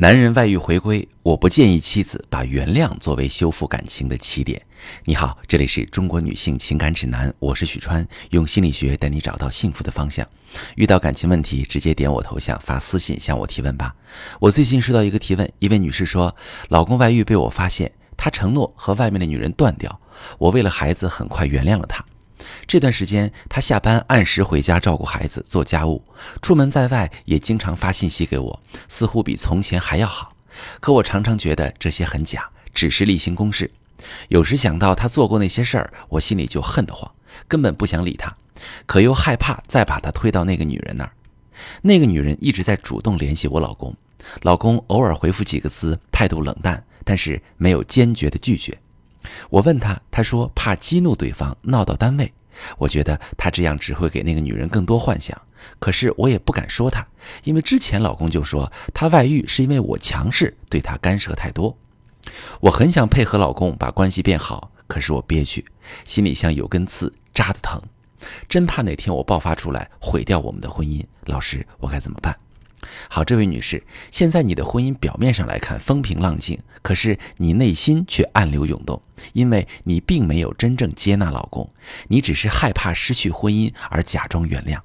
男人外遇回归，我不建议妻子把原谅作为修复感情的起点。你好，这里是中国女性情感指南，我是许川，用心理学带你找到幸福的方向。遇到感情问题，直接点我头像发私信向我提问吧。我最近收到一个提问，一位女士说，老公外遇被我发现，他承诺和外面的女人断掉，我为了孩子很快原谅了他。这段时间，他下班按时回家照顾孩子、做家务，出门在外也经常发信息给我，似乎比从前还要好。可我常常觉得这些很假，只是例行公事。有时想到他做过那些事儿，我心里就恨得慌，根本不想理他，可又害怕再把他推到那个女人那儿。那个女人一直在主动联系我老公，老公偶尔回复几个字，态度冷淡，但是没有坚决的拒绝。我问他，他说怕激怒对方，闹到单位。我觉得他这样只会给那个女人更多幻想。可是我也不敢说他，因为之前老公就说他外遇是因为我强势，对他干涉太多。我很想配合老公把关系变好，可是我憋屈，心里像有根刺扎的疼，真怕哪天我爆发出来毁掉我们的婚姻。老师，我该怎么办？好，这位女士，现在你的婚姻表面上来看风平浪静，可是你内心却暗流涌动，因为你并没有真正接纳老公，你只是害怕失去婚姻而假装原谅。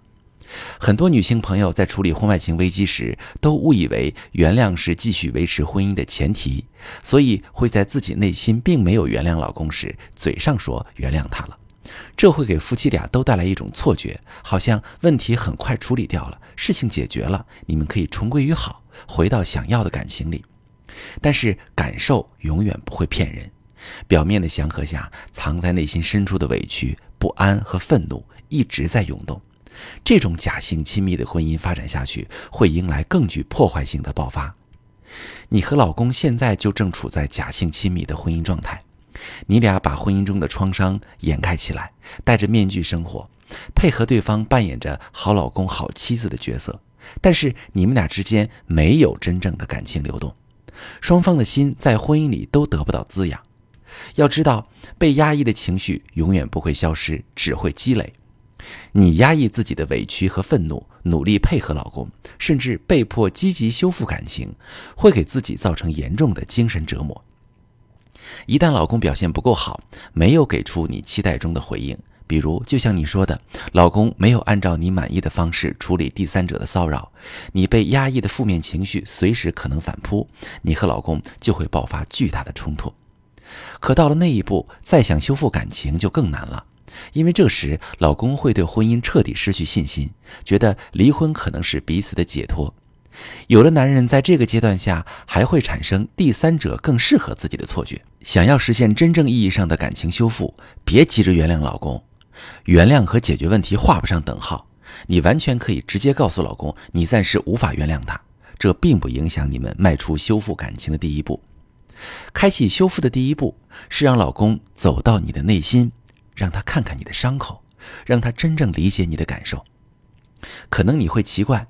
很多女性朋友在处理婚外情危机时，都误以为原谅是继续维持婚姻的前提，所以会在自己内心并没有原谅老公时，嘴上说原谅他了。这会给夫妻俩都带来一种错觉，好像问题很快处理掉了，事情解决了，你们可以重归于好，回到想要的感情里。但是感受永远不会骗人，表面的祥和下，藏在内心深处的委屈、不安和愤怒一直在涌动。这种假性亲密的婚姻发展下去，会迎来更具破坏性的爆发。你和老公现在就正处在假性亲密的婚姻状态。你俩把婚姻中的创伤掩盖起来，戴着面具生活，配合对方扮演着好老公、好妻子的角色，但是你们俩之间没有真正的感情流动，双方的心在婚姻里都得不到滋养。要知道，被压抑的情绪永远不会消失，只会积累。你压抑自己的委屈和愤怒，努力配合老公，甚至被迫积极修复感情，会给自己造成严重的精神折磨。一旦老公表现不够好，没有给出你期待中的回应，比如就像你说的，老公没有按照你满意的方式处理第三者的骚扰，你被压抑的负面情绪随时可能反扑，你和老公就会爆发巨大的冲突。可到了那一步，再想修复感情就更难了，因为这时老公会对婚姻彻底失去信心，觉得离婚可能是彼此的解脱。有的男人在这个阶段下还会产生第三者更适合自己的错觉。想要实现真正意义上的感情修复，别急着原谅老公。原谅和解决问题画不上等号。你完全可以直接告诉老公，你暂时无法原谅他，这并不影响你们迈出修复感情的第一步。开启修复的第一步是让老公走到你的内心，让他看看你的伤口，让他真正理解你的感受。可能你会奇怪。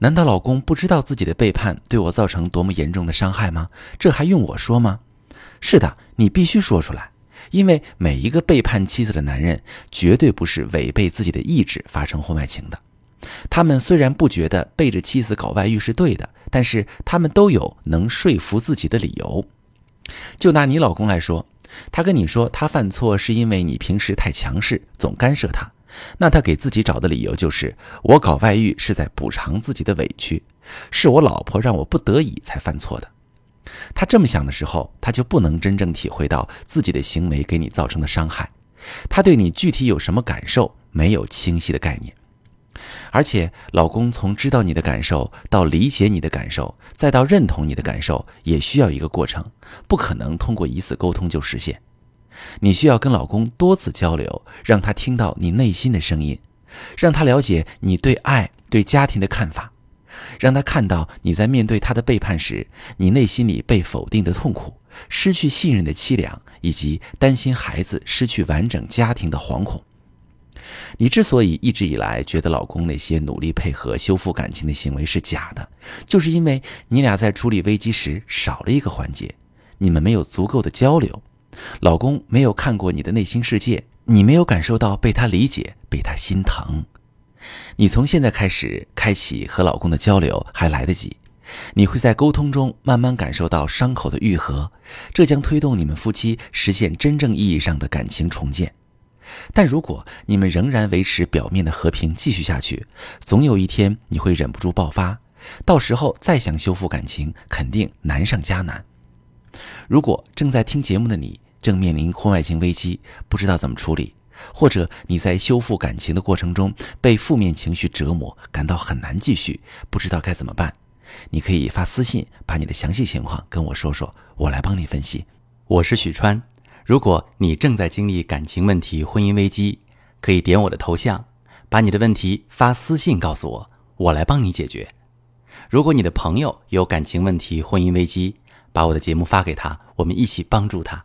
难道老公不知道自己的背叛对我造成多么严重的伤害吗？这还用我说吗？是的，你必须说出来，因为每一个背叛妻子的男人绝对不是违背自己的意志发生婚外情的。他们虽然不觉得背着妻子搞外遇是对的，但是他们都有能说服自己的理由。就拿你老公来说，他跟你说他犯错是因为你平时太强势，总干涉他。那他给自己找的理由就是，我搞外遇是在补偿自己的委屈，是我老婆让我不得已才犯错的。他这么想的时候，他就不能真正体会到自己的行为给你造成的伤害，他对你具体有什么感受没有清晰的概念。而且，老公从知道你的感受到理解你的感受，再到认同你的感受，也需要一个过程，不可能通过一次沟通就实现。你需要跟老公多次交流，让他听到你内心的声音，让他了解你对爱、对家庭的看法，让他看到你在面对他的背叛时，你内心里被否定的痛苦、失去信任的凄凉，以及担心孩子失去完整家庭的惶恐。你之所以一直以来觉得老公那些努力配合修复感情的行为是假的，就是因为你俩在处理危机时少了一个环节，你们没有足够的交流。老公没有看过你的内心世界，你没有感受到被他理解、被他心疼。你从现在开始开启和老公的交流还来得及，你会在沟通中慢慢感受到伤口的愈合，这将推动你们夫妻实现真正意义上的感情重建。但如果你们仍然维持表面的和平继续下去，总有一天你会忍不住爆发，到时候再想修复感情，肯定难上加难。如果正在听节目的你正面临婚外情危机，不知道怎么处理，或者你在修复感情的过程中被负面情绪折磨，感到很难继续，不知道该怎么办，你可以发私信把你的详细情况跟我说说，我来帮你分析。我是许川。如果你正在经历感情问题、婚姻危机，可以点我的头像，把你的问题发私信告诉我，我来帮你解决。如果你的朋友有感情问题、婚姻危机，把我的节目发给他，我们一起帮助他。